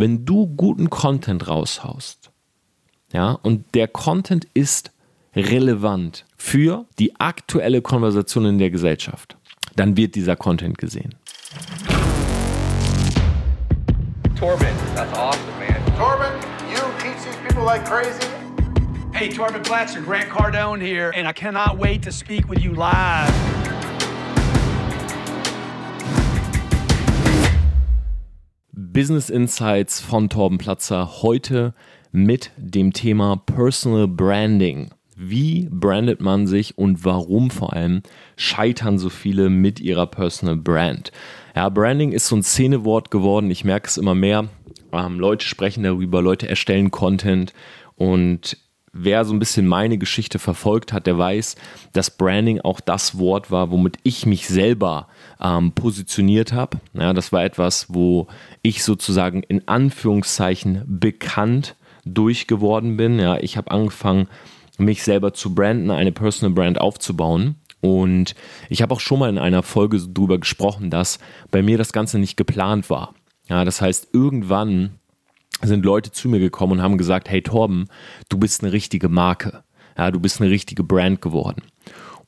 wenn du guten Content raushaust, ja, und der Content ist relevant für die aktuelle Konversation in der Gesellschaft, dann wird dieser Content gesehen. Torben, that's awesome, man. Torben, you teach these people like crazy. Hey, Torben Blatcher, Grant Cardone here, and I cannot wait to speak with you live. Business Insights von Torben Platzer heute mit dem Thema Personal Branding. Wie brandet man sich und warum vor allem scheitern so viele mit ihrer Personal Brand? Ja, Branding ist so ein Szenewort geworden. Ich merke es immer mehr. Ähm, Leute sprechen darüber, Leute erstellen Content und wer so ein bisschen meine Geschichte verfolgt hat, der weiß, dass Branding auch das Wort war, womit ich mich selber ähm, positioniert habe. Ja, das war etwas, wo ich sozusagen in Anführungszeichen bekannt durchgeworden bin. Ja, ich habe angefangen, mich selber zu branden, eine Personal Brand aufzubauen. Und ich habe auch schon mal in einer Folge darüber gesprochen, dass bei mir das Ganze nicht geplant war. Ja, das heißt, irgendwann sind Leute zu mir gekommen und haben gesagt, hey Torben, du bist eine richtige Marke. Ja, du bist eine richtige Brand geworden.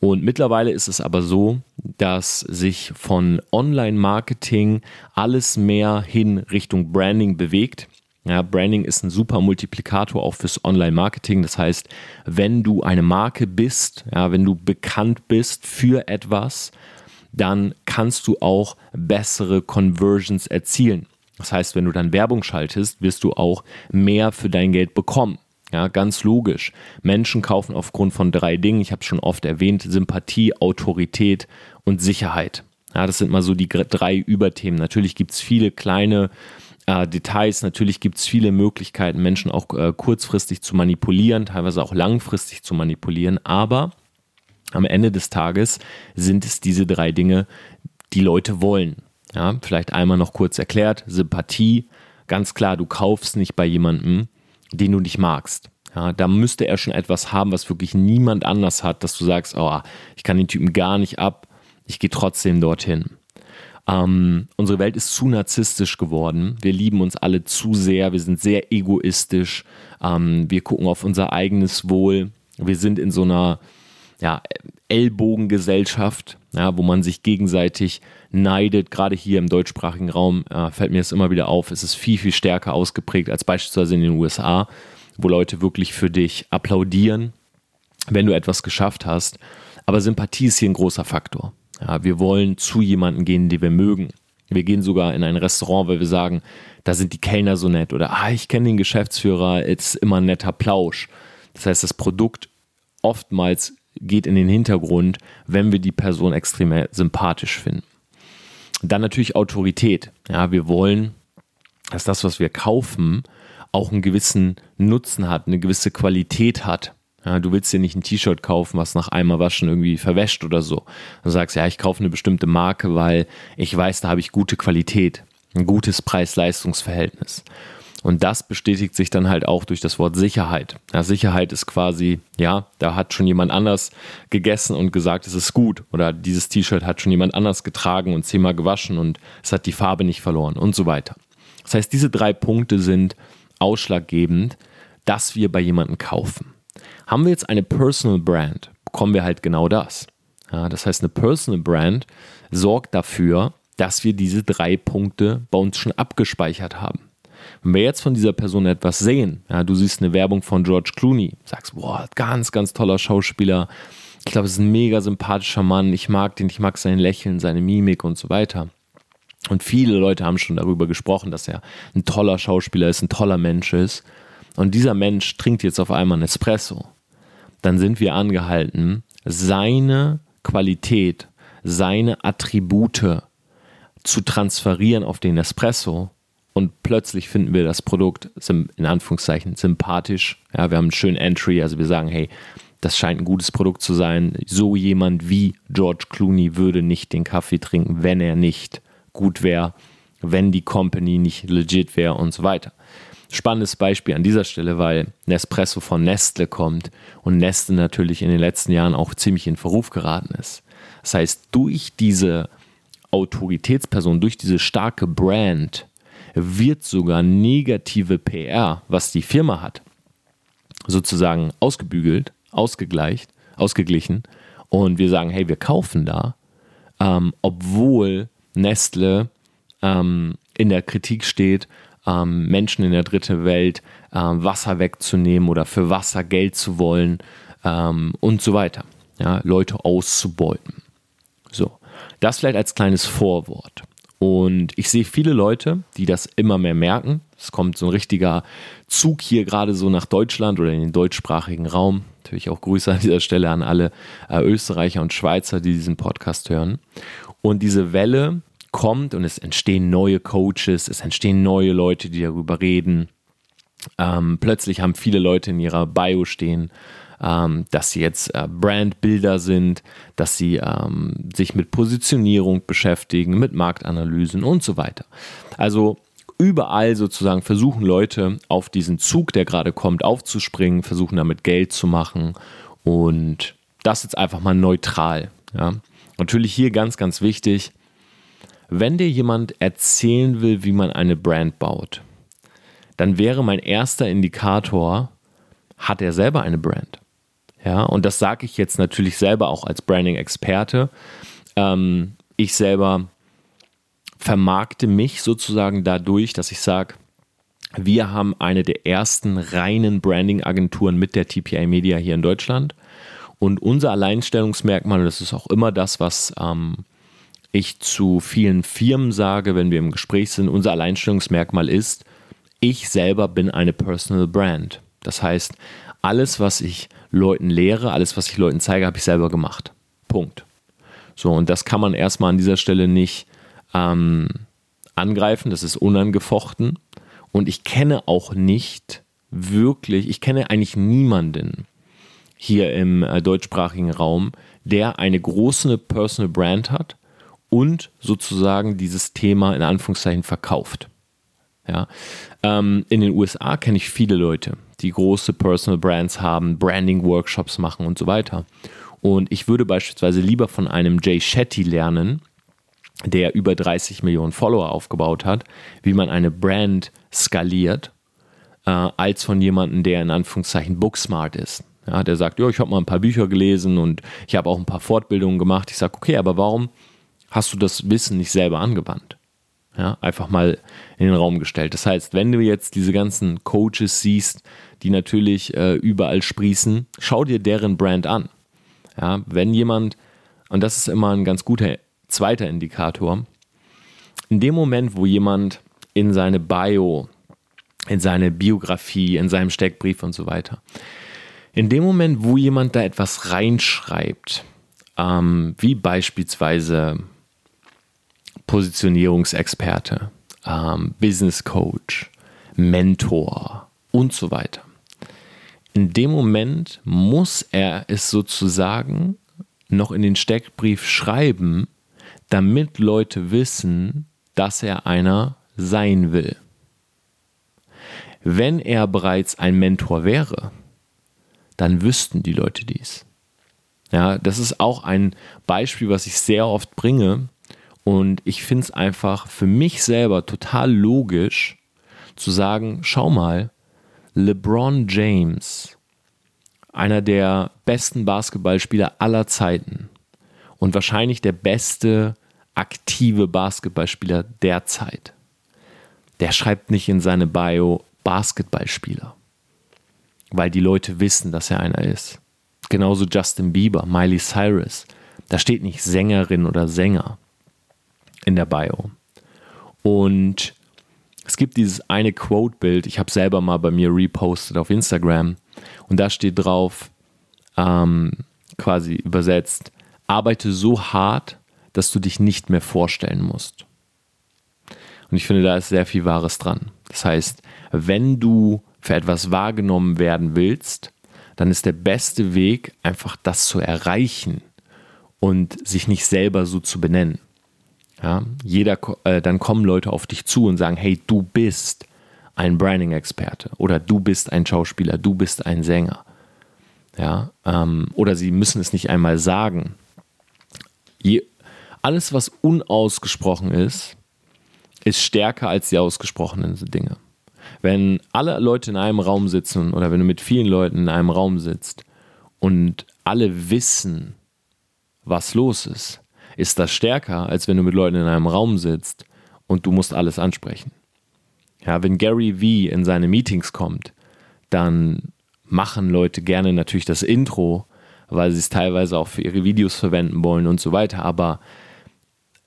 Und mittlerweile ist es aber so, dass sich von Online-Marketing alles mehr hin Richtung Branding bewegt. Ja, Branding ist ein super Multiplikator auch fürs Online-Marketing. Das heißt, wenn du eine Marke bist, ja, wenn du bekannt bist für etwas, dann kannst du auch bessere Conversions erzielen. Das heißt, wenn du dann Werbung schaltest, wirst du auch mehr für dein Geld bekommen. Ja, ganz logisch. Menschen kaufen aufgrund von drei Dingen, ich habe es schon oft erwähnt, Sympathie, Autorität und Sicherheit. Ja, das sind mal so die drei Überthemen. Natürlich gibt es viele kleine äh, Details, natürlich gibt es viele Möglichkeiten, Menschen auch äh, kurzfristig zu manipulieren, teilweise auch langfristig zu manipulieren, aber am Ende des Tages sind es diese drei Dinge, die Leute wollen. Ja, vielleicht einmal noch kurz erklärt, Sympathie, ganz klar, du kaufst nicht bei jemandem, den du nicht magst. Ja, da müsste er schon etwas haben, was wirklich niemand anders hat, dass du sagst, oh, ich kann den Typen gar nicht ab, ich gehe trotzdem dorthin. Ähm, unsere Welt ist zu narzisstisch geworden. Wir lieben uns alle zu sehr. Wir sind sehr egoistisch. Ähm, wir gucken auf unser eigenes Wohl. Wir sind in so einer ja, Ellbogengesellschaft, ja, wo man sich gegenseitig neidet. Gerade hier im deutschsprachigen Raum äh, fällt mir das immer wieder auf. Es ist viel, viel stärker ausgeprägt als beispielsweise in den USA, wo Leute wirklich für dich applaudieren, wenn du etwas geschafft hast. Aber Sympathie ist hier ein großer Faktor. Ja, wir wollen zu jemandem gehen, den wir mögen. Wir gehen sogar in ein Restaurant, weil wir sagen, da sind die Kellner so nett oder ah, ich kenne den Geschäftsführer, ist immer ein netter Plausch. Das heißt, das Produkt oftmals geht in den Hintergrund, wenn wir die Person extrem sympathisch finden. Dann natürlich Autorität. Ja, wir wollen, dass das, was wir kaufen, auch einen gewissen Nutzen hat, eine gewisse Qualität hat. Ja, du willst dir nicht ein T-Shirt kaufen, was nach einmal waschen irgendwie verwäscht oder so. Du sagst, ja, ich kaufe eine bestimmte Marke, weil ich weiß, da habe ich gute Qualität, ein gutes Preis-Leistungs-Verhältnis. Und das bestätigt sich dann halt auch durch das Wort Sicherheit. Ja, Sicherheit ist quasi, ja, da hat schon jemand anders gegessen und gesagt, es ist gut. Oder dieses T-Shirt hat schon jemand anders getragen und zehnmal gewaschen und es hat die Farbe nicht verloren und so weiter. Das heißt, diese drei Punkte sind ausschlaggebend, dass wir bei jemandem kaufen. Haben wir jetzt eine Personal Brand, bekommen wir halt genau das. Ja, das heißt, eine Personal Brand sorgt dafür, dass wir diese drei Punkte bei uns schon abgespeichert haben. Wenn wir jetzt von dieser Person etwas sehen, ja, du siehst eine Werbung von George Clooney, sagst, boah, ganz, ganz toller Schauspieler, ich glaube, es ist ein mega sympathischer Mann, ich mag den, ich mag sein Lächeln, seine Mimik und so weiter. Und viele Leute haben schon darüber gesprochen, dass er ein toller Schauspieler ist, ein toller Mensch ist. Und dieser Mensch trinkt jetzt auf einmal einen Espresso. Dann sind wir angehalten, seine Qualität, seine Attribute zu transferieren auf den Espresso und plötzlich finden wir das Produkt in Anführungszeichen sympathisch. Ja, wir haben einen schönen Entry, also wir sagen, hey, das scheint ein gutes Produkt zu sein. So jemand wie George Clooney würde nicht den Kaffee trinken, wenn er nicht gut wäre, wenn die Company nicht legit wäre und so weiter. Spannendes Beispiel an dieser Stelle, weil Nespresso von Nestle kommt und Nestle natürlich in den letzten Jahren auch ziemlich in Verruf geraten ist. Das heißt, durch diese Autoritätsperson, durch diese starke Brand, wird sogar negative PR, was die Firma hat, sozusagen ausgebügelt, ausgegleicht, ausgeglichen. Und wir sagen, hey, wir kaufen da, ähm, obwohl Nestle ähm, in der Kritik steht, ähm, Menschen in der dritten Welt ähm, Wasser wegzunehmen oder für Wasser Geld zu wollen ähm, und so weiter. Ja, Leute auszubeuten. So, das vielleicht als kleines Vorwort. Und ich sehe viele Leute, die das immer mehr merken. Es kommt so ein richtiger Zug hier gerade so nach Deutschland oder in den deutschsprachigen Raum. Natürlich auch Grüße an dieser Stelle an alle äh, Österreicher und Schweizer, die diesen Podcast hören. Und diese Welle kommt und es entstehen neue Coaches, es entstehen neue Leute, die darüber reden. Ähm, plötzlich haben viele Leute in ihrer Bio stehen, ähm, dass sie jetzt äh, Brandbilder sind, dass sie ähm, sich mit Positionierung beschäftigen, mit Marktanalysen und so weiter. Also überall sozusagen versuchen Leute auf diesen Zug, der gerade kommt, aufzuspringen, versuchen damit Geld zu machen und das jetzt einfach mal neutral. Ja. Natürlich hier ganz, ganz wichtig, wenn dir jemand erzählen will, wie man eine Brand baut, dann wäre mein erster Indikator, hat er selber eine Brand? Ja, und das sage ich jetzt natürlich selber auch als Branding-Experte. Ähm, ich selber vermarkte mich sozusagen dadurch, dass ich sage, wir haben eine der ersten reinen Branding-Agenturen mit der TPI Media hier in Deutschland. Und unser Alleinstellungsmerkmal, das ist auch immer das, was ähm, ich zu vielen Firmen sage, wenn wir im Gespräch sind, unser Alleinstellungsmerkmal ist, ich selber bin eine Personal Brand. Das heißt, alles, was ich Leuten lehre, alles, was ich Leuten zeige, habe ich selber gemacht. Punkt. So, und das kann man erstmal an dieser Stelle nicht ähm, angreifen, das ist unangefochten. Und ich kenne auch nicht wirklich, ich kenne eigentlich niemanden hier im äh, deutschsprachigen Raum, der eine große Personal Brand hat und sozusagen dieses Thema in Anführungszeichen verkauft. Ja. Ähm, in den USA kenne ich viele Leute, die große Personal Brands haben, Branding-Workshops machen und so weiter. Und ich würde beispielsweise lieber von einem Jay Shetty lernen, der über 30 Millionen Follower aufgebaut hat, wie man eine Brand skaliert, äh, als von jemandem, der in Anführungszeichen booksmart ist. Ja, der sagt, ja, ich habe mal ein paar Bücher gelesen und ich habe auch ein paar Fortbildungen gemacht. Ich sage, okay, aber warum hast du das Wissen nicht selber angewandt. Ja, einfach mal in den Raum gestellt. Das heißt, wenn du jetzt diese ganzen Coaches siehst, die natürlich äh, überall sprießen, schau dir deren Brand an. Ja, wenn jemand, und das ist immer ein ganz guter zweiter Indikator, in dem Moment, wo jemand in seine Bio, in seine Biografie, in seinem Steckbrief und so weiter, in dem Moment, wo jemand da etwas reinschreibt, ähm, wie beispielsweise Positionierungsexperte, ähm, Business Coach, Mentor und so weiter. In dem Moment muss er es sozusagen noch in den Steckbrief schreiben, damit Leute wissen, dass er einer sein will. Wenn er bereits ein Mentor wäre, dann wüssten die Leute dies. Ja, das ist auch ein Beispiel, was ich sehr oft bringe, und ich finde es einfach für mich selber total logisch zu sagen, schau mal, LeBron James, einer der besten Basketballspieler aller Zeiten und wahrscheinlich der beste aktive Basketballspieler der Zeit, der schreibt nicht in seine Bio Basketballspieler, weil die Leute wissen, dass er einer ist. Genauso Justin Bieber, Miley Cyrus. Da steht nicht Sängerin oder Sänger in der Bio. Und es gibt dieses eine Quote-Bild, ich habe selber mal bei mir repostet auf Instagram und da steht drauf, ähm, quasi übersetzt, arbeite so hart, dass du dich nicht mehr vorstellen musst. Und ich finde, da ist sehr viel Wahres dran. Das heißt, wenn du für etwas wahrgenommen werden willst, dann ist der beste Weg, einfach das zu erreichen und sich nicht selber so zu benennen. Ja, jeder, äh, dann kommen Leute auf dich zu und sagen, hey, du bist ein Branding-Experte oder du bist ein Schauspieler, du bist ein Sänger. Ja, ähm, oder sie müssen es nicht einmal sagen. Je, alles, was unausgesprochen ist, ist stärker als die ausgesprochenen Dinge. Wenn alle Leute in einem Raum sitzen oder wenn du mit vielen Leuten in einem Raum sitzt und alle wissen, was los ist, ist das stärker, als wenn du mit Leuten in einem Raum sitzt und du musst alles ansprechen. Ja, wenn Gary Vee in seine Meetings kommt, dann machen Leute gerne natürlich das Intro, weil sie es teilweise auch für ihre Videos verwenden wollen und so weiter, aber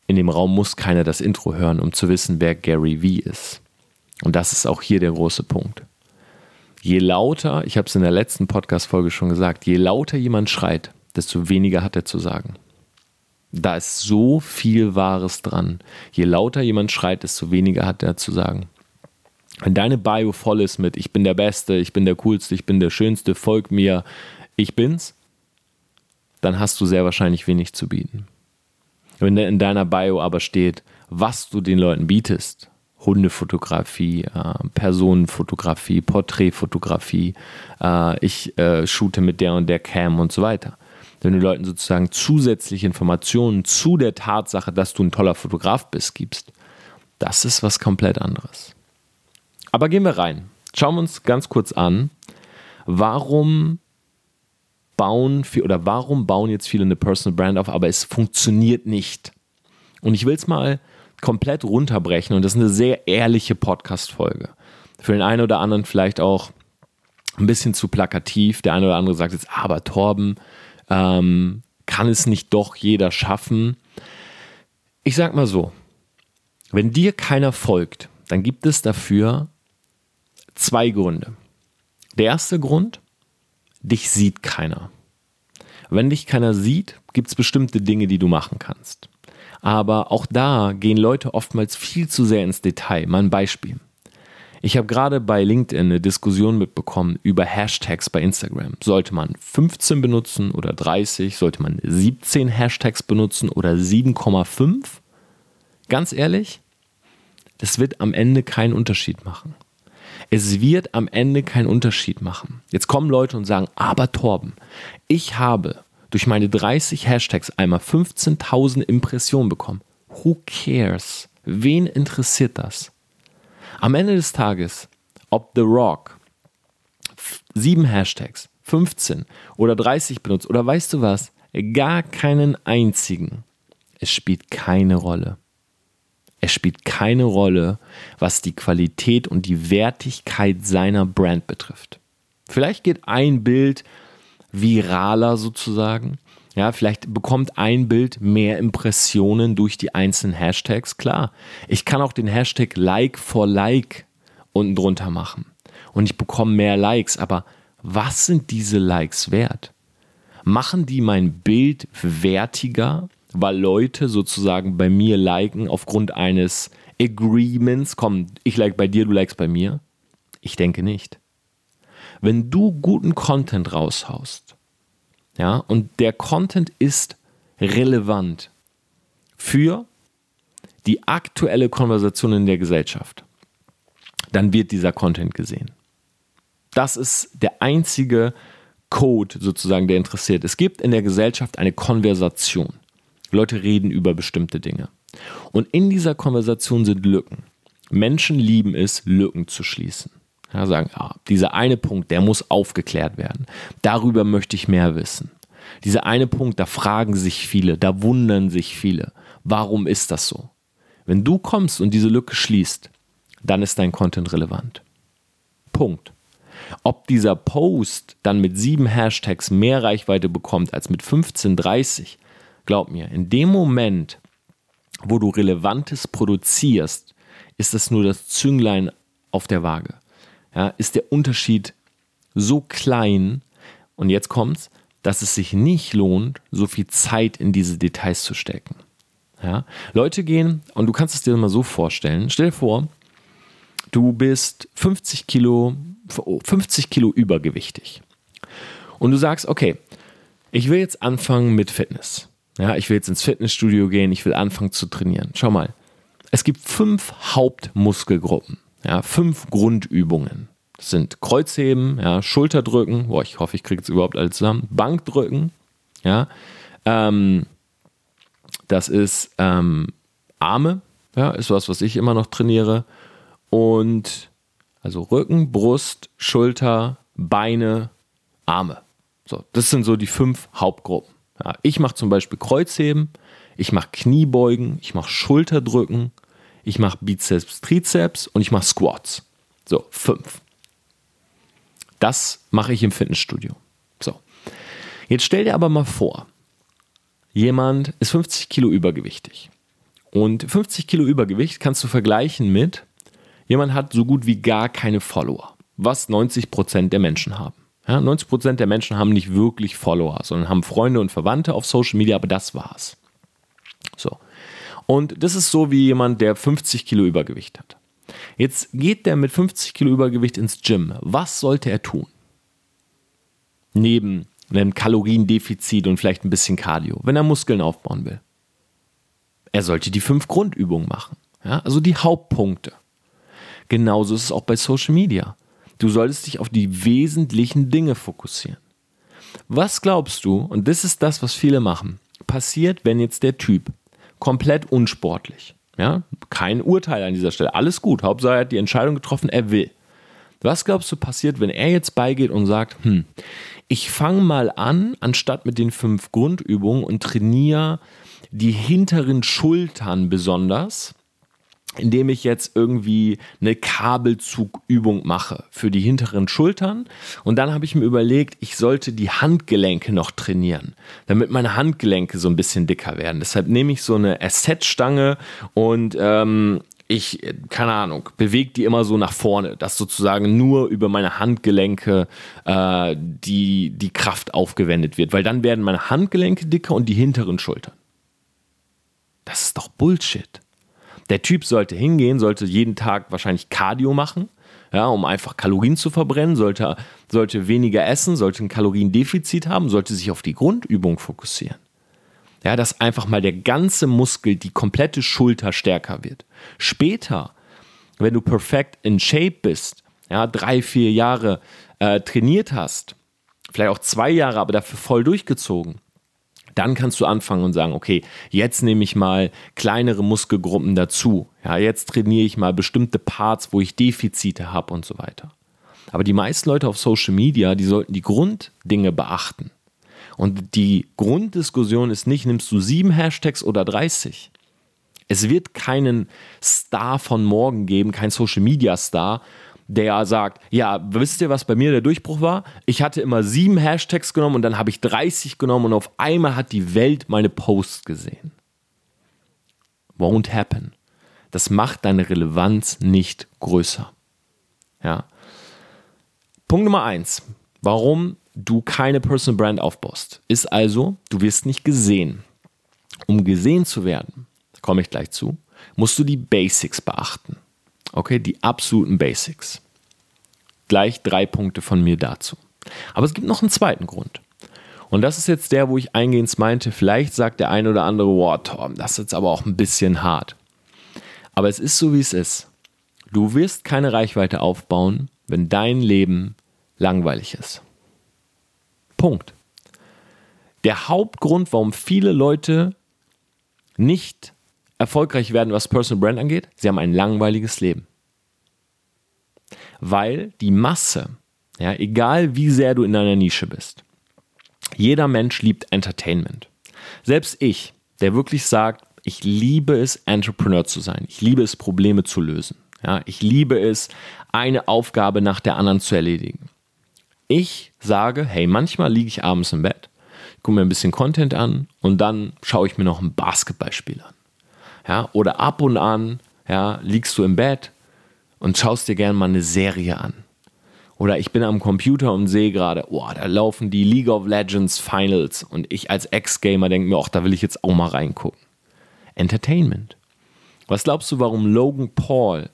in dem Raum muss keiner das Intro hören, um zu wissen, wer Gary Vee ist. Und das ist auch hier der große Punkt. Je lauter, ich habe es in der letzten Podcast-Folge schon gesagt, je lauter jemand schreit, desto weniger hat er zu sagen. Da ist so viel Wahres dran. Je lauter jemand schreit, desto weniger hat er zu sagen. Wenn deine Bio voll ist mit Ich bin der Beste, ich bin der Coolste, ich bin der Schönste, folg mir, ich bin's, dann hast du sehr wahrscheinlich wenig zu bieten. Wenn in deiner Bio aber steht, was du den Leuten bietest, Hundefotografie, äh, Personenfotografie, Porträtfotografie, äh, ich äh, shoote mit der und der Cam und so weiter, wenn du Leuten sozusagen zusätzliche Informationen zu der Tatsache, dass du ein toller Fotograf bist, gibst, das ist was komplett anderes. Aber gehen wir rein. Schauen wir uns ganz kurz an, warum bauen oder warum bauen jetzt viele eine Personal Brand auf, aber es funktioniert nicht. Und ich will es mal komplett runterbrechen und das ist eine sehr ehrliche Podcast-Folge. Für den einen oder anderen vielleicht auch ein bisschen zu plakativ. Der eine oder andere sagt jetzt, aber Torben, ähm, kann es nicht doch jeder schaffen? Ich sag mal so, wenn dir keiner folgt, dann gibt es dafür zwei Gründe. Der erste Grund, dich sieht keiner. Wenn dich keiner sieht, gibt es bestimmte Dinge, die du machen kannst. Aber auch da gehen Leute oftmals viel zu sehr ins Detail. Mal ein Beispiel. Ich habe gerade bei LinkedIn eine Diskussion mitbekommen über Hashtags bei Instagram. Sollte man 15 benutzen oder 30? Sollte man 17 Hashtags benutzen oder 7,5? Ganz ehrlich, das wird am Ende keinen Unterschied machen. Es wird am Ende keinen Unterschied machen. Jetzt kommen Leute und sagen, aber Torben, ich habe durch meine 30 Hashtags einmal 15.000 Impressionen bekommen. Who cares? Wen interessiert das? Am Ende des Tages, ob The Rock sieben Hashtags, 15 oder 30 benutzt oder weißt du was, gar keinen einzigen, es spielt keine Rolle. Es spielt keine Rolle, was die Qualität und die Wertigkeit seiner Brand betrifft. Vielleicht geht ein Bild viraler sozusagen. Ja, vielleicht bekommt ein Bild mehr Impressionen durch die einzelnen Hashtags. Klar, ich kann auch den Hashtag Like for Like unten drunter machen und ich bekomme mehr Likes. Aber was sind diese Likes wert? Machen die mein Bild wertiger, weil Leute sozusagen bei mir liken aufgrund eines Agreements? Komm, ich like bei dir, du likest bei mir? Ich denke nicht. Wenn du guten Content raushaust, ja, und der Content ist relevant für die aktuelle Konversation in der Gesellschaft. Dann wird dieser Content gesehen. Das ist der einzige Code sozusagen, der interessiert. Es gibt in der Gesellschaft eine Konversation. Leute reden über bestimmte Dinge. Und in dieser Konversation sind Lücken. Menschen lieben es, Lücken zu schließen. Ja, sagen, ah, dieser eine Punkt, der muss aufgeklärt werden. Darüber möchte ich mehr wissen. Dieser eine Punkt, da fragen sich viele, da wundern sich viele. Warum ist das so? Wenn du kommst und diese Lücke schließt, dann ist dein Content relevant. Punkt. Ob dieser Post dann mit sieben Hashtags mehr Reichweite bekommt als mit 15, 30, glaub mir, in dem Moment, wo du Relevantes produzierst, ist das nur das Zünglein auf der Waage ja, ist der Unterschied so klein, und jetzt kommt's, dass es sich nicht lohnt, so viel Zeit in diese Details zu stecken. Ja? Leute gehen, und du kannst es dir mal so vorstellen, stell dir vor, du bist 50 Kilo, 50 Kilo übergewichtig. Und du sagst, okay, ich will jetzt anfangen mit Fitness. Ja, ich will jetzt ins Fitnessstudio gehen, ich will anfangen zu trainieren. Schau mal, es gibt fünf Hauptmuskelgruppen. Ja, fünf Grundübungen. Das sind Kreuzheben, ja, Schulterdrücken, boah, ich hoffe, ich kriege es überhaupt alles zusammen, Bankdrücken, ja, ähm, das ist ähm, Arme, Ja, ist was, was ich immer noch trainiere. Und also Rücken, Brust, Schulter, Beine, Arme. So, das sind so die fünf Hauptgruppen. Ja, ich mache zum Beispiel Kreuzheben, ich mache Kniebeugen, ich mache Schulterdrücken, ich mache Bizeps, Trizeps und ich mache Squats. So, fünf. Das mache ich im Fitnessstudio. So. Jetzt stell dir aber mal vor, jemand ist 50 Kilo übergewichtig. Und 50 Kilo Übergewicht kannst du vergleichen mit, jemand hat so gut wie gar keine Follower, was 90 Prozent der Menschen haben. Ja, 90 Prozent der Menschen haben nicht wirklich Follower, sondern haben Freunde und Verwandte auf Social Media, aber das war's. So. Und das ist so wie jemand, der 50 Kilo Übergewicht hat. Jetzt geht der mit 50 Kilo Übergewicht ins Gym. Was sollte er tun? Neben einem Kaloriendefizit und vielleicht ein bisschen Cardio, wenn er Muskeln aufbauen will. Er sollte die fünf Grundübungen machen. Ja? Also die Hauptpunkte. Genauso ist es auch bei Social Media. Du solltest dich auf die wesentlichen Dinge fokussieren. Was glaubst du, und das ist das, was viele machen, passiert, wenn jetzt der Typ komplett unsportlich, ja, kein Urteil an dieser Stelle, alles gut, Hauptsache er hat die Entscheidung getroffen, er will. Was glaubst du passiert, wenn er jetzt beigeht und sagt, hm, ich fange mal an, anstatt mit den fünf Grundübungen und trainiere die hinteren Schultern besonders, indem ich jetzt irgendwie eine Kabelzugübung mache für die hinteren Schultern. Und dann habe ich mir überlegt, ich sollte die Handgelenke noch trainieren, damit meine Handgelenke so ein bisschen dicker werden. Deshalb nehme ich so eine Asset-Stange und ähm, ich, keine Ahnung, bewege die immer so nach vorne, dass sozusagen nur über meine Handgelenke äh, die, die Kraft aufgewendet wird, weil dann werden meine Handgelenke dicker und die hinteren Schultern. Das ist doch Bullshit. Der Typ sollte hingehen, sollte jeden Tag wahrscheinlich Cardio machen, ja, um einfach Kalorien zu verbrennen, sollte, sollte weniger essen, sollte ein Kaloriendefizit haben, sollte sich auf die Grundübung fokussieren. Ja, dass einfach mal der ganze Muskel, die komplette Schulter stärker wird. Später, wenn du perfekt in Shape bist, ja, drei, vier Jahre äh, trainiert hast, vielleicht auch zwei Jahre, aber dafür voll durchgezogen, dann kannst du anfangen und sagen, okay, jetzt nehme ich mal kleinere Muskelgruppen dazu. Ja, jetzt trainiere ich mal bestimmte Parts, wo ich Defizite habe und so weiter. Aber die meisten Leute auf Social Media, die sollten die Grunddinge beachten. Und die Grunddiskussion ist nicht, nimmst du sieben Hashtags oder 30? Es wird keinen Star von morgen geben, kein Social Media Star, der sagt, ja, wisst ihr, was bei mir der Durchbruch war? Ich hatte immer sieben Hashtags genommen und dann habe ich 30 genommen und auf einmal hat die Welt meine Posts gesehen. Won't happen. Das macht deine Relevanz nicht größer. Ja. Punkt Nummer eins. Warum du keine Personal Brand aufbaust, ist also, du wirst nicht gesehen. Um gesehen zu werden, komme ich gleich zu, musst du die Basics beachten. Okay, die absoluten Basics. Gleich drei Punkte von mir dazu. Aber es gibt noch einen zweiten Grund. Und das ist jetzt der, wo ich eingehend meinte, vielleicht sagt der eine oder andere, wow, Tom, das ist jetzt aber auch ein bisschen hart. Aber es ist so, wie es ist. Du wirst keine Reichweite aufbauen, wenn dein Leben langweilig ist. Punkt. Der Hauptgrund, warum viele Leute nicht erfolgreich werden, was Personal Brand angeht, sie haben ein langweiliges Leben. Weil die Masse, ja, egal wie sehr du in deiner Nische bist, jeder Mensch liebt Entertainment. Selbst ich, der wirklich sagt, ich liebe es, Entrepreneur zu sein. Ich liebe es, Probleme zu lösen. Ja, ich liebe es, eine Aufgabe nach der anderen zu erledigen. Ich sage, hey, manchmal liege ich abends im Bett, gucke mir ein bisschen Content an und dann schaue ich mir noch ein Basketballspiel an. Ja, oder ab und an ja, liegst du im Bett und schaust dir gerne mal eine Serie an. Oder ich bin am Computer und sehe gerade, oh, da laufen die League of Legends Finals und ich als Ex-Gamer denke mir, ach, da will ich jetzt auch mal reingucken. Entertainment. Was glaubst du, warum Logan Paul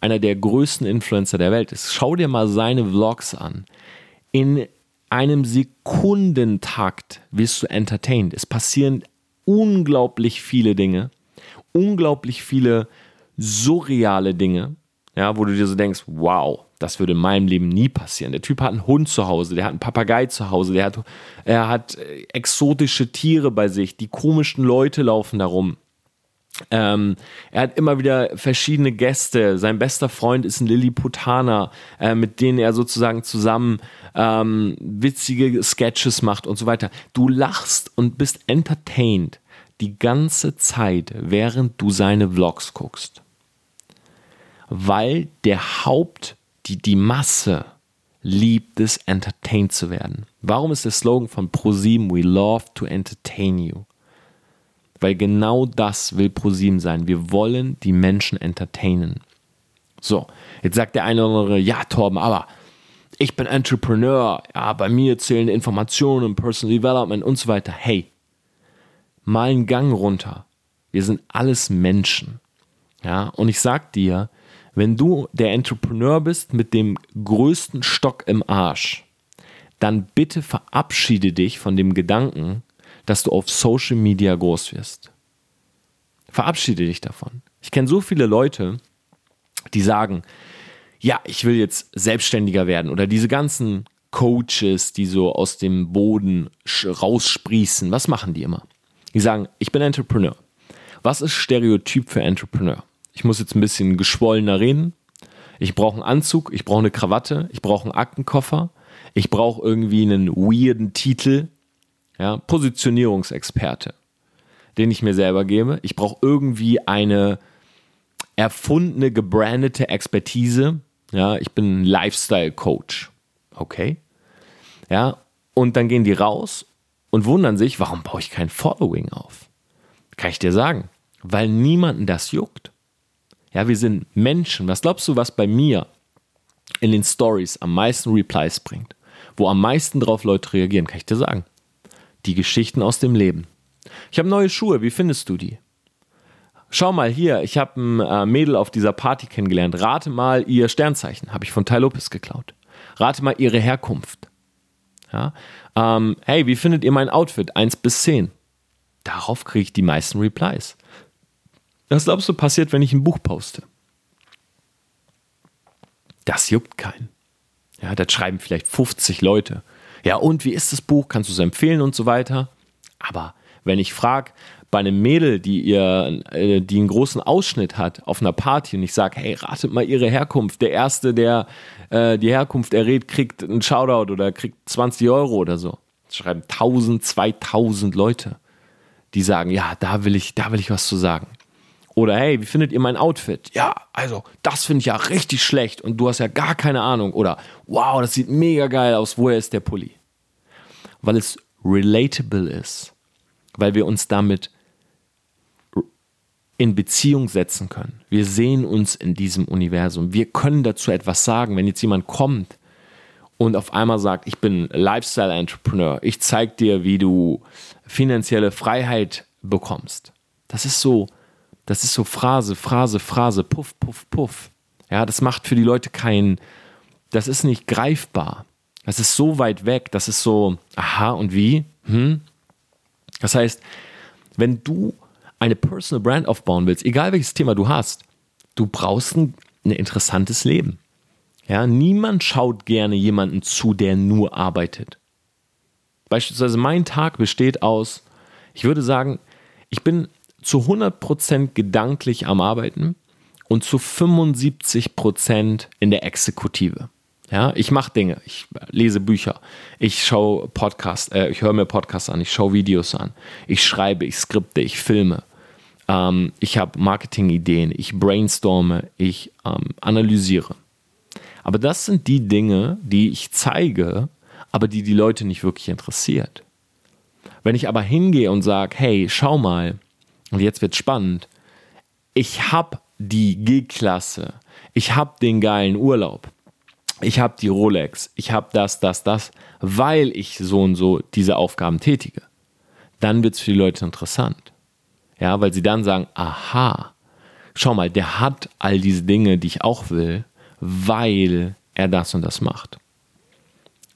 einer der größten Influencer der Welt ist? Schau dir mal seine Vlogs an. In einem Sekundentakt wirst du entertained. Es passieren unglaublich viele Dinge unglaublich viele surreale Dinge, ja, wo du dir so denkst, wow, das würde in meinem Leben nie passieren. Der Typ hat einen Hund zu Hause, der hat einen Papagei zu Hause, der hat, er hat äh, exotische Tiere bei sich, die komischen Leute laufen darum. Ähm, er hat immer wieder verschiedene Gäste. Sein bester Freund ist ein Lilliputaner, äh, mit denen er sozusagen zusammen ähm, witzige Sketches macht und so weiter. Du lachst und bist entertained die ganze Zeit, während du seine Vlogs guckst. Weil der Haupt, die, die Masse liebt es, entertained zu werden. Warum ist der Slogan von ProSieben We love to entertain you? Weil genau das will ProSieben sein. Wir wollen die Menschen entertainen. So, jetzt sagt der eine oder andere, ja, Torben, aber ich bin Entrepreneur, ja, bei mir zählen Informationen, Personal Development und so weiter. Hey, mal einen Gang runter. Wir sind alles Menschen. Ja, und ich sag dir, wenn du der Entrepreneur bist mit dem größten Stock im Arsch, dann bitte verabschiede dich von dem Gedanken, dass du auf Social Media groß wirst. Verabschiede dich davon. Ich kenne so viele Leute, die sagen, ja, ich will jetzt selbstständiger werden oder diese ganzen Coaches, die so aus dem Boden raussprießen, was machen die immer? Die sagen, ich bin Entrepreneur. Was ist Stereotyp für Entrepreneur? Ich muss jetzt ein bisschen geschwollener reden. Ich brauche einen Anzug, ich brauche eine Krawatte, ich brauche einen Aktenkoffer, ich brauche irgendwie einen weirden Titel, ja, Positionierungsexperte, den ich mir selber gebe. Ich brauche irgendwie eine erfundene, gebrandete Expertise. Ja, ich bin Lifestyle-Coach. Okay. Ja, und dann gehen die raus und wundern sich, warum baue ich kein Following auf? Kann ich dir sagen, weil niemanden das juckt. Ja, wir sind Menschen. Was glaubst du, was bei mir in den Stories am meisten Replies bringt? Wo am meisten drauf Leute reagieren, kann ich dir sagen die Geschichten aus dem Leben. Ich habe neue Schuhe, wie findest du die? Schau mal hier, ich habe ein äh, Mädel auf dieser Party kennengelernt. Rate mal ihr Sternzeichen, habe ich von Tai Lopez geklaut. Rate mal ihre Herkunft. Ja? Ähm, hey, wie findet ihr mein Outfit? 1 bis 10. Darauf kriege ich die meisten Replies. Was glaubst du passiert, wenn ich ein Buch poste? Das juckt keinen. Ja, das schreiben vielleicht 50 Leute. Ja, und wie ist das Buch? Kannst du es empfehlen und so weiter? Aber wenn ich frage, bei einem Mädel, die ihr, äh, die einen großen Ausschnitt hat auf einer Party und ich sage, hey, ratet mal ihre Herkunft. Der Erste, der äh, die Herkunft errät, kriegt einen Shoutout oder kriegt 20 Euro oder so. Das schreiben 1000, 2000 Leute, die sagen, ja, da will ich, da will ich was zu sagen. Oder hey, wie findet ihr mein Outfit? Ja, also das finde ich ja richtig schlecht und du hast ja gar keine Ahnung. Oder wow, das sieht mega geil aus. Woher ist der Pulli? Weil es relatable ist. Weil wir uns damit in Beziehung setzen können. Wir sehen uns in diesem Universum. Wir können dazu etwas sagen. Wenn jetzt jemand kommt und auf einmal sagt, ich bin Lifestyle-Entrepreneur, ich zeige dir, wie du finanzielle Freiheit bekommst. Das ist so, das ist so Phrase, Phrase, Phrase, puff, puff, puff. Ja, das macht für die Leute kein, das ist nicht greifbar. Das ist so weit weg, das ist so, aha, und wie? Hm? Das heißt, wenn du eine Personal Brand aufbauen willst, egal welches Thema du hast, du brauchst ein, ein interessantes Leben. Ja, niemand schaut gerne jemanden zu, der nur arbeitet. Beispielsweise mein Tag besteht aus, ich würde sagen, ich bin zu 100% gedanklich am Arbeiten und zu 75% in der Exekutive. Ja, ich mache Dinge, ich lese Bücher, ich schaue Podcasts, äh, ich höre mir Podcasts an, ich schaue Videos an, ich schreibe, ich skripte, ich filme, ähm, ich habe Marketingideen, ich brainstorme, ich ähm, analysiere. Aber das sind die Dinge, die ich zeige, aber die die Leute nicht wirklich interessiert. Wenn ich aber hingehe und sage, hey, schau mal, und jetzt wird spannend, ich habe die G-Klasse, ich habe den geilen Urlaub, ich habe die Rolex, ich habe das, das, das, weil ich so und so diese Aufgaben tätige. Dann wird es für die Leute interessant. Ja, weil sie dann sagen, aha, schau mal, der hat all diese Dinge, die ich auch will, weil er das und das macht.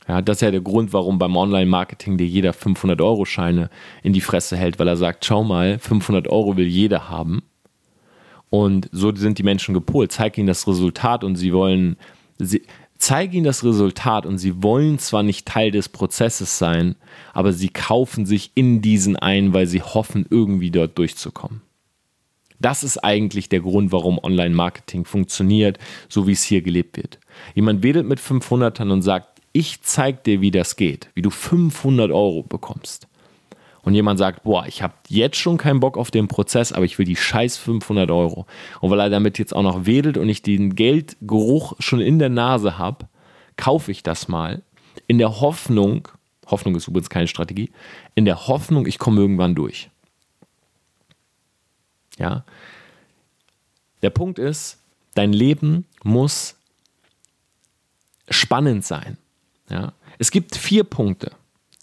Ja, das ist ja der Grund, warum beim Online-Marketing dir jeder 500-Euro-Scheine in die Fresse hält, weil er sagt, schau mal, 500 Euro will jeder haben. Und so sind die Menschen gepolt. Zeig ihnen das Resultat und sie wollen, sie, zeig ihnen das Resultat und sie wollen zwar nicht Teil des Prozesses sein, aber sie kaufen sich in diesen ein, weil sie hoffen, irgendwie dort durchzukommen. Das ist eigentlich der Grund, warum Online-Marketing funktioniert, so wie es hier gelebt wird. Jemand wedelt mit 500ern und sagt, ich zeig dir, wie das geht, wie du 500 Euro bekommst. Und jemand sagt, boah, ich habe jetzt schon keinen Bock auf den Prozess, aber ich will die scheiß 500 Euro. Und weil er damit jetzt auch noch wedelt und ich den Geldgeruch schon in der Nase habe, kaufe ich das mal in der Hoffnung, Hoffnung ist übrigens keine Strategie, in der Hoffnung, ich komme irgendwann durch. Ja. Der Punkt ist, dein Leben muss spannend sein. Ja. Es gibt vier Punkte,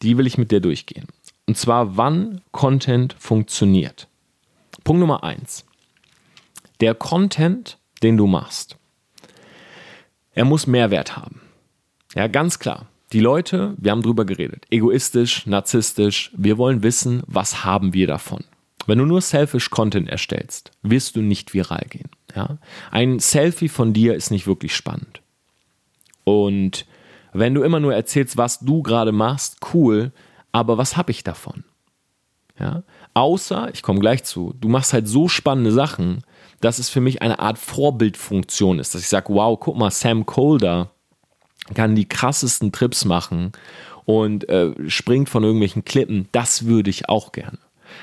die will ich mit dir durchgehen. Und zwar, wann Content funktioniert. Punkt Nummer eins. Der Content, den du machst, er muss Mehrwert haben. Ja, ganz klar. Die Leute, wir haben drüber geredet, egoistisch, narzisstisch, wir wollen wissen, was haben wir davon. Wenn du nur selfish Content erstellst, wirst du nicht viral gehen. Ja? Ein Selfie von dir ist nicht wirklich spannend. Und wenn du immer nur erzählst, was du gerade machst, cool, aber was habe ich davon? Ja? Außer, ich komme gleich zu, du machst halt so spannende Sachen, dass es für mich eine Art Vorbildfunktion ist, dass ich sage, wow, guck mal, Sam Colder, kann die krassesten Trips machen und äh, springt von irgendwelchen Klippen, das würde ich auch gerne.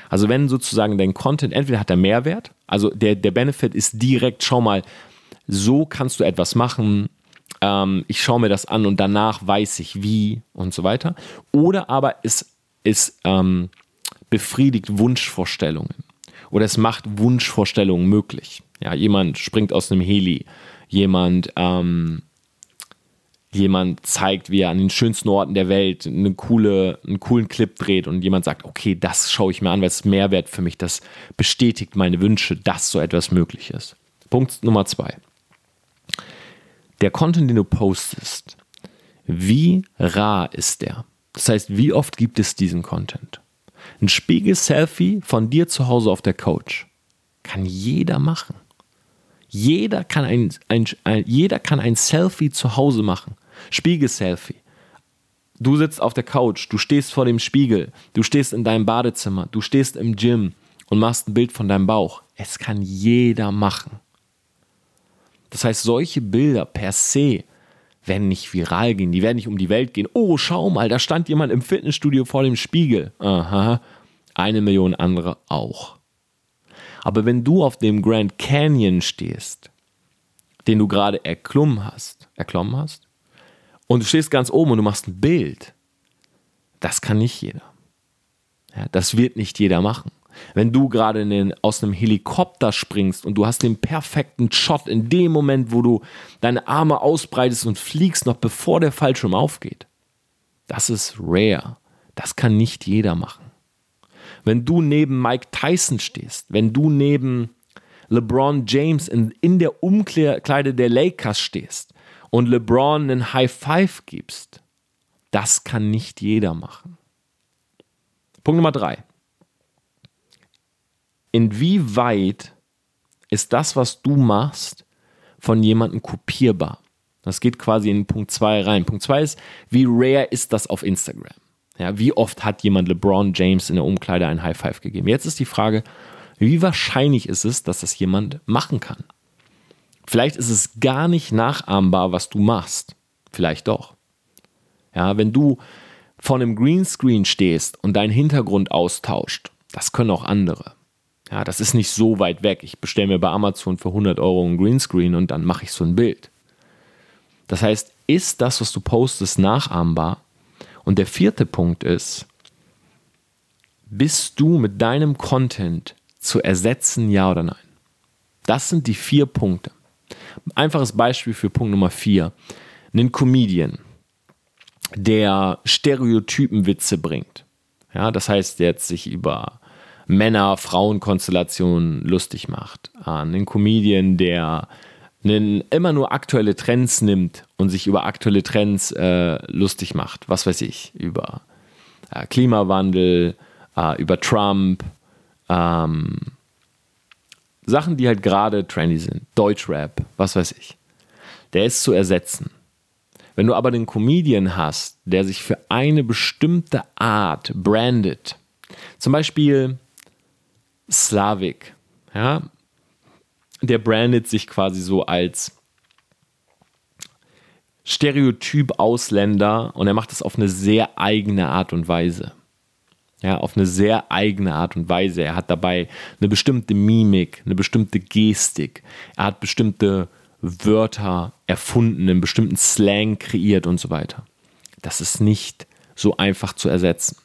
Also wenn sozusagen dein Content, entweder hat er Mehrwert, also der, der Benefit ist direkt, schau mal, so kannst du etwas machen, ähm, ich schaue mir das an und danach weiß ich wie und so weiter. Oder aber es, es ähm, befriedigt Wunschvorstellungen oder es macht Wunschvorstellungen möglich. Ja, jemand springt aus einem Heli, jemand ähm, jemand zeigt, wie er an den schönsten Orten der Welt eine coole, einen coolen Clip dreht und jemand sagt, okay, das schaue ich mir an, weil es Mehrwert für mich, das bestätigt meine Wünsche, dass so etwas möglich ist. Punkt Nummer zwei. Der Content, den du postest, wie rar ist der? Das heißt, wie oft gibt es diesen Content? Ein Spiegel-Selfie von dir zu Hause auf der Couch kann jeder machen. Jeder kann ein, ein, ein, jeder kann ein Selfie zu Hause machen. Spiegel-Selfie. Du sitzt auf der Couch, du stehst vor dem Spiegel, du stehst in deinem Badezimmer, du stehst im Gym und machst ein Bild von deinem Bauch. Es kann jeder machen. Das heißt, solche Bilder per se werden nicht viral gehen, die werden nicht um die Welt gehen. Oh, schau mal, da stand jemand im Fitnessstudio vor dem Spiegel. Aha, eine Million andere auch. Aber wenn du auf dem Grand Canyon stehst, den du gerade erklommen hast, erklommen hast, und du stehst ganz oben und du machst ein Bild, das kann nicht jeder. Ja, das wird nicht jeder machen. Wenn du gerade aus einem Helikopter springst und du hast den perfekten Shot in dem Moment, wo du deine Arme ausbreitest und fliegst, noch bevor der Fallschirm aufgeht, das ist rare. Das kann nicht jeder machen. Wenn du neben Mike Tyson stehst, wenn du neben LeBron James in, in der Umkleide der Lakers stehst, und LeBron einen High Five gibst, das kann nicht jeder machen. Punkt Nummer drei. Inwieweit ist das, was du machst, von jemandem kopierbar? Das geht quasi in Punkt 2 rein. Punkt 2 ist, wie rare ist das auf Instagram? Ja, wie oft hat jemand LeBron James in der Umkleide ein High Five gegeben? Jetzt ist die Frage, wie wahrscheinlich ist es, dass das jemand machen kann? Vielleicht ist es gar nicht nachahmbar, was du machst. Vielleicht doch. Ja, wenn du vor einem Greenscreen stehst und deinen Hintergrund austauscht, das können auch andere. Ja, das ist nicht so weit weg. Ich bestelle mir bei Amazon für 100 Euro ein Greenscreen und dann mache ich so ein Bild. Das heißt, ist das, was du postest, nachahmbar? Und der vierte Punkt ist, bist du mit deinem Content zu ersetzen, ja oder nein? Das sind die vier Punkte. Einfaches Beispiel für Punkt Nummer vier. Ein Comedian, der Stereotypenwitze bringt. Ja, das heißt, der jetzt sich über Männer-Frauen-Konstellationen lustig macht. Ein Comedian, der einen, immer nur aktuelle Trends nimmt und sich über aktuelle Trends äh, lustig macht. Was weiß ich, über äh, Klimawandel, äh, über Trump, ähm, Sachen, die halt gerade trendy sind, Deutschrap, was weiß ich, der ist zu ersetzen. Wenn du aber den Comedian hast, der sich für eine bestimmte Art brandet, zum Beispiel Slavik, ja, der brandet sich quasi so als Stereotyp Ausländer und er macht es auf eine sehr eigene Art und Weise. Ja, auf eine sehr eigene Art und Weise. Er hat dabei eine bestimmte Mimik, eine bestimmte Gestik. Er hat bestimmte Wörter erfunden, einen bestimmten Slang kreiert und so weiter. Das ist nicht so einfach zu ersetzen.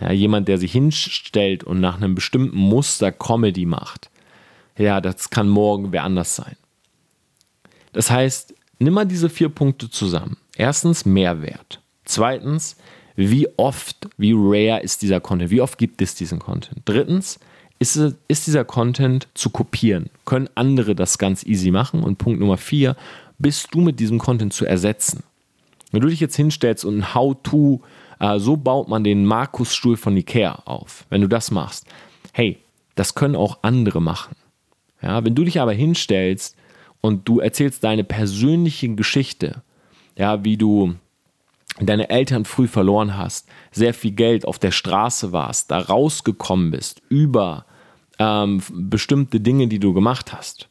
Ja, jemand, der sich hinstellt und nach einem bestimmten Muster Comedy macht, ja, das kann morgen wer anders sein. Das heißt, nimm mal diese vier Punkte zusammen. Erstens Mehrwert. Zweitens, wie oft, wie rare ist dieser Content? Wie oft gibt es diesen Content? Drittens, ist, ist dieser Content zu kopieren? Können andere das ganz easy machen? Und Punkt Nummer vier, bist du mit diesem Content zu ersetzen? Wenn du dich jetzt hinstellst und ein How-To, äh, so baut man den Markus-Stuhl von Ikea auf. Wenn du das machst, hey, das können auch andere machen. Ja, wenn du dich aber hinstellst und du erzählst deine persönliche Geschichte, ja, wie du deine Eltern früh verloren hast, sehr viel Geld auf der Straße warst, da rausgekommen bist über ähm, bestimmte Dinge, die du gemacht hast,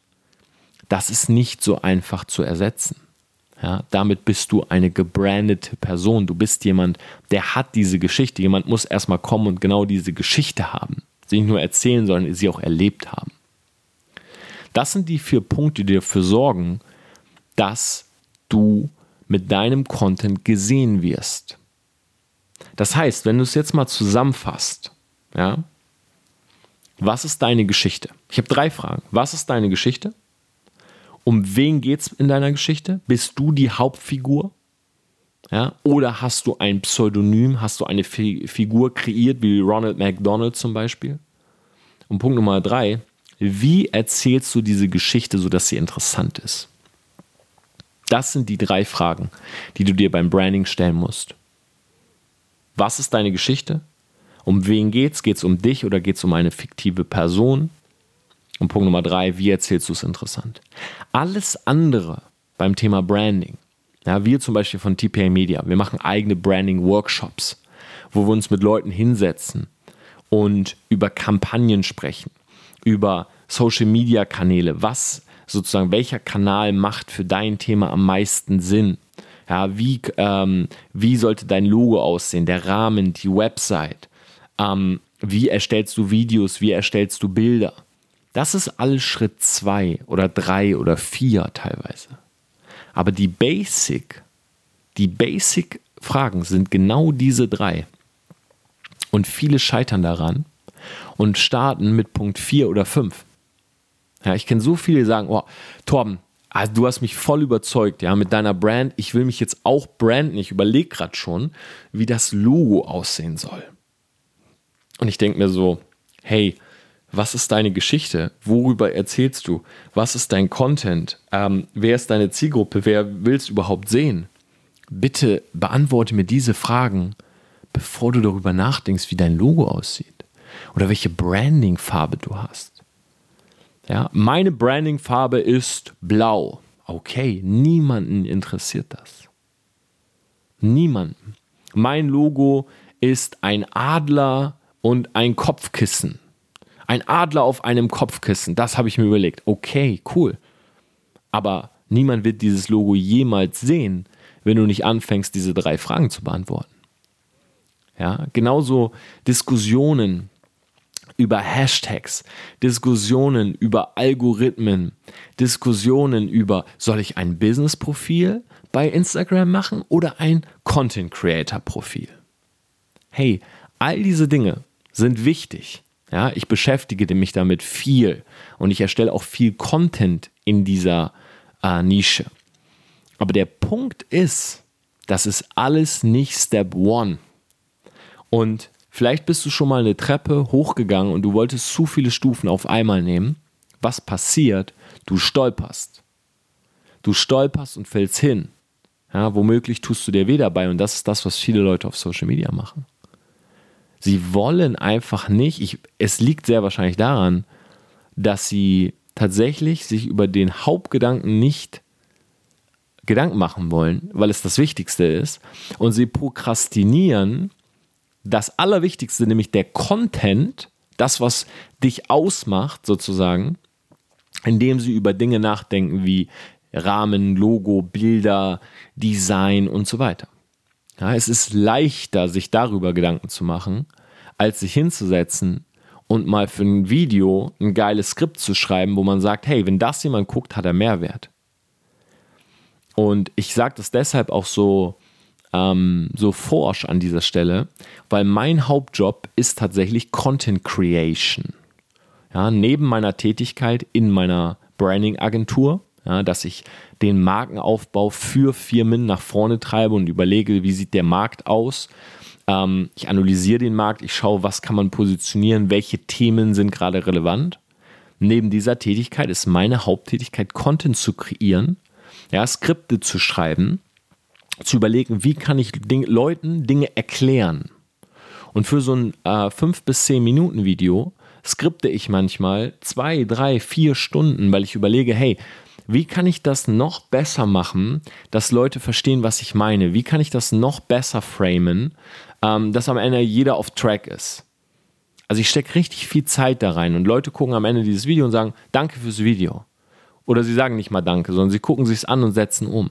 das ist nicht so einfach zu ersetzen. Ja, damit bist du eine gebrandete Person. Du bist jemand, der hat diese Geschichte. Jemand muss erstmal kommen und genau diese Geschichte haben. Sie nicht nur erzählen, sondern sie auch erlebt haben. Das sind die vier Punkte, die dafür sorgen, dass du mit deinem Content gesehen wirst. Das heißt, wenn du es jetzt mal zusammenfasst, ja, was ist deine Geschichte? Ich habe drei Fragen. Was ist deine Geschichte? Um wen geht es in deiner Geschichte? Bist du die Hauptfigur? Ja? Oder hast du ein Pseudonym? Hast du eine Figur kreiert, wie Ronald McDonald zum Beispiel? Und Punkt Nummer drei, wie erzählst du diese Geschichte, sodass sie interessant ist? Das sind die drei Fragen, die du dir beim Branding stellen musst. Was ist deine Geschichte? Um wen geht's? Geht es um dich oder geht es um eine fiktive Person? Und Punkt Nummer drei, wie erzählst du es interessant? Alles andere beim Thema Branding, ja, wir zum Beispiel von TPA Media, wir machen eigene Branding-Workshops, wo wir uns mit Leuten hinsetzen und über Kampagnen sprechen, über Social-Media-Kanäle, was sozusagen, welcher Kanal macht für dein Thema am meisten Sinn? Ja, wie, ähm, wie sollte dein Logo aussehen, der Rahmen, die Website? Ähm, wie erstellst du Videos, wie erstellst du Bilder? Das ist alles Schritt zwei oder drei oder vier teilweise. Aber die Basic, die Basic-Fragen sind genau diese drei. Und viele scheitern daran und starten mit Punkt vier oder fünf. Ja, ich kenne so viele, die sagen, oh, Torben, also du hast mich voll überzeugt, ja, mit deiner Brand. Ich will mich jetzt auch branden. Ich überlege gerade schon, wie das Logo aussehen soll. Und ich denke mir so, hey, was ist deine Geschichte? Worüber erzählst du? Was ist dein Content? Ähm, wer ist deine Zielgruppe? Wer willst du überhaupt sehen? Bitte beantworte mir diese Fragen, bevor du darüber nachdenkst, wie dein Logo aussieht oder welche Branding-Farbe du hast. Ja, meine Branding-Farbe ist blau. Okay, niemanden interessiert das. Niemanden. Mein Logo ist ein Adler und ein Kopfkissen. Ein Adler auf einem Kopfkissen, das habe ich mir überlegt. Okay, cool. Aber niemand wird dieses Logo jemals sehen, wenn du nicht anfängst, diese drei Fragen zu beantworten. Ja, genauso Diskussionen über Hashtags, Diskussionen über Algorithmen, Diskussionen über, soll ich ein Business-Profil bei Instagram machen oder ein Content-Creator-Profil? Hey, all diese Dinge sind wichtig. Ja, ich beschäftige mich damit viel und ich erstelle auch viel Content in dieser äh, Nische. Aber der Punkt ist, das ist alles nicht Step One. Und Vielleicht bist du schon mal eine Treppe hochgegangen und du wolltest zu viele Stufen auf einmal nehmen. Was passiert? Du stolperst. Du stolperst und fällst hin. Ja, womöglich tust du dir weh dabei und das ist das, was viele Leute auf Social Media machen. Sie wollen einfach nicht, ich, es liegt sehr wahrscheinlich daran, dass sie tatsächlich sich über den Hauptgedanken nicht Gedanken machen wollen, weil es das Wichtigste ist. Und sie prokrastinieren das Allerwichtigste, nämlich der Content, das, was dich ausmacht, sozusagen, indem sie über Dinge nachdenken wie Rahmen, Logo, Bilder, Design und so weiter. Ja, es ist leichter, sich darüber Gedanken zu machen, als sich hinzusetzen und mal für ein Video ein geiles Skript zu schreiben, wo man sagt, hey, wenn das jemand guckt, hat er Mehrwert. Und ich sage das deshalb auch so, ähm, so forsch an dieser Stelle, weil mein Hauptjob ist tatsächlich Content Creation. Ja, neben meiner Tätigkeit in meiner Branding-Agentur, ja, dass ich den Markenaufbau für Firmen nach vorne treibe und überlege, wie sieht der Markt aus. Ähm, ich analysiere den Markt, ich schaue, was kann man positionieren, welche Themen sind gerade relevant. Neben dieser Tätigkeit ist meine Haupttätigkeit, Content zu kreieren, ja, Skripte zu schreiben, zu überlegen, wie kann ich Ding Leuten Dinge erklären. Und für so ein äh, 5 bis 10 Minuten Video skripte ich manchmal zwei, drei, vier Stunden, weil ich überlege, hey, wie kann ich das noch besser machen, dass Leute verstehen, was ich meine? Wie kann ich das noch besser framen, ähm, dass am Ende jeder auf Track ist? Also ich stecke richtig viel Zeit da rein und Leute gucken am Ende dieses Video und sagen, danke fürs Video. Oder sie sagen nicht mal danke, sondern sie gucken sich es an und setzen um.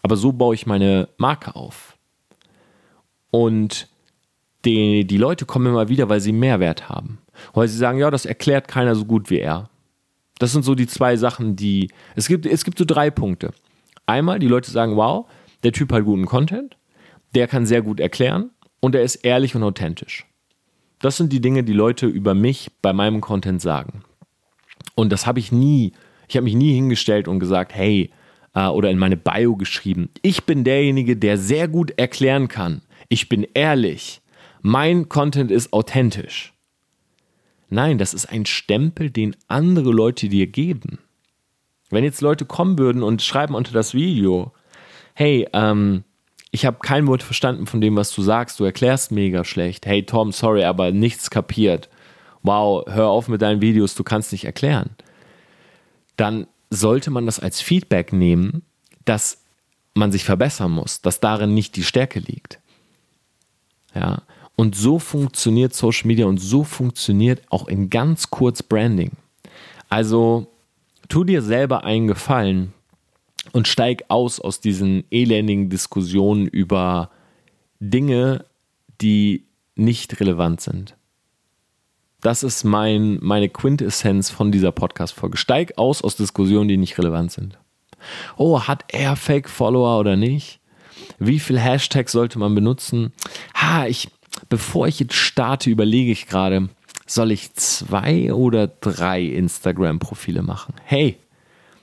Aber so baue ich meine Marke auf. Und die, die Leute kommen immer wieder, weil sie Mehrwert haben. Weil sie sagen, ja, das erklärt keiner so gut wie er. Das sind so die zwei Sachen, die. Es gibt, es gibt so drei Punkte. Einmal, die Leute sagen, wow, der Typ hat guten Content, der kann sehr gut erklären und er ist ehrlich und authentisch. Das sind die Dinge, die Leute über mich bei meinem Content sagen. Und das habe ich nie, ich habe mich nie hingestellt und gesagt, hey, äh, oder in meine Bio geschrieben, ich bin derjenige, der sehr gut erklären kann. Ich bin ehrlich. Mein Content ist authentisch. Nein, das ist ein Stempel, den andere Leute dir geben. Wenn jetzt Leute kommen würden und schreiben unter das Video, hey, ähm, ich habe kein Wort verstanden von dem, was du sagst, du erklärst mega schlecht. Hey Tom, sorry, aber nichts kapiert. Wow, hör auf mit deinen Videos, du kannst nicht erklären. Dann sollte man das als Feedback nehmen, dass man sich verbessern muss, dass darin nicht die Stärke liegt. Und so funktioniert Social Media und so funktioniert auch in ganz kurz Branding. Also tu dir selber einen Gefallen und steig aus aus diesen elendigen Diskussionen über Dinge, die nicht relevant sind. Das ist mein, meine Quintessenz von dieser Podcast-Folge. Steig aus aus Diskussionen, die nicht relevant sind. Oh, hat er Fake-Follower oder nicht? Wie viel Hashtags sollte man benutzen? Ha, ich, bevor ich jetzt starte, überlege ich gerade, soll ich zwei oder drei Instagram-Profile machen? Hey,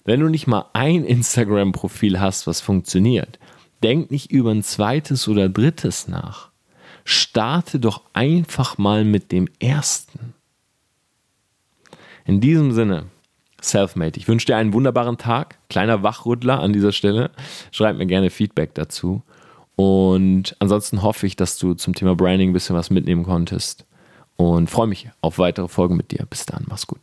wenn du nicht mal ein Instagram-Profil hast, was funktioniert, denk nicht über ein zweites oder drittes nach. Starte doch einfach mal mit dem ersten. In diesem Sinne, Selfmade. Ich wünsche dir einen wunderbaren Tag. Kleiner Wachrüttler an dieser Stelle. Schreib mir gerne Feedback dazu. Und ansonsten hoffe ich, dass du zum Thema Branding ein bisschen was mitnehmen konntest. Und freue mich auf weitere Folgen mit dir. Bis dann, mach's gut.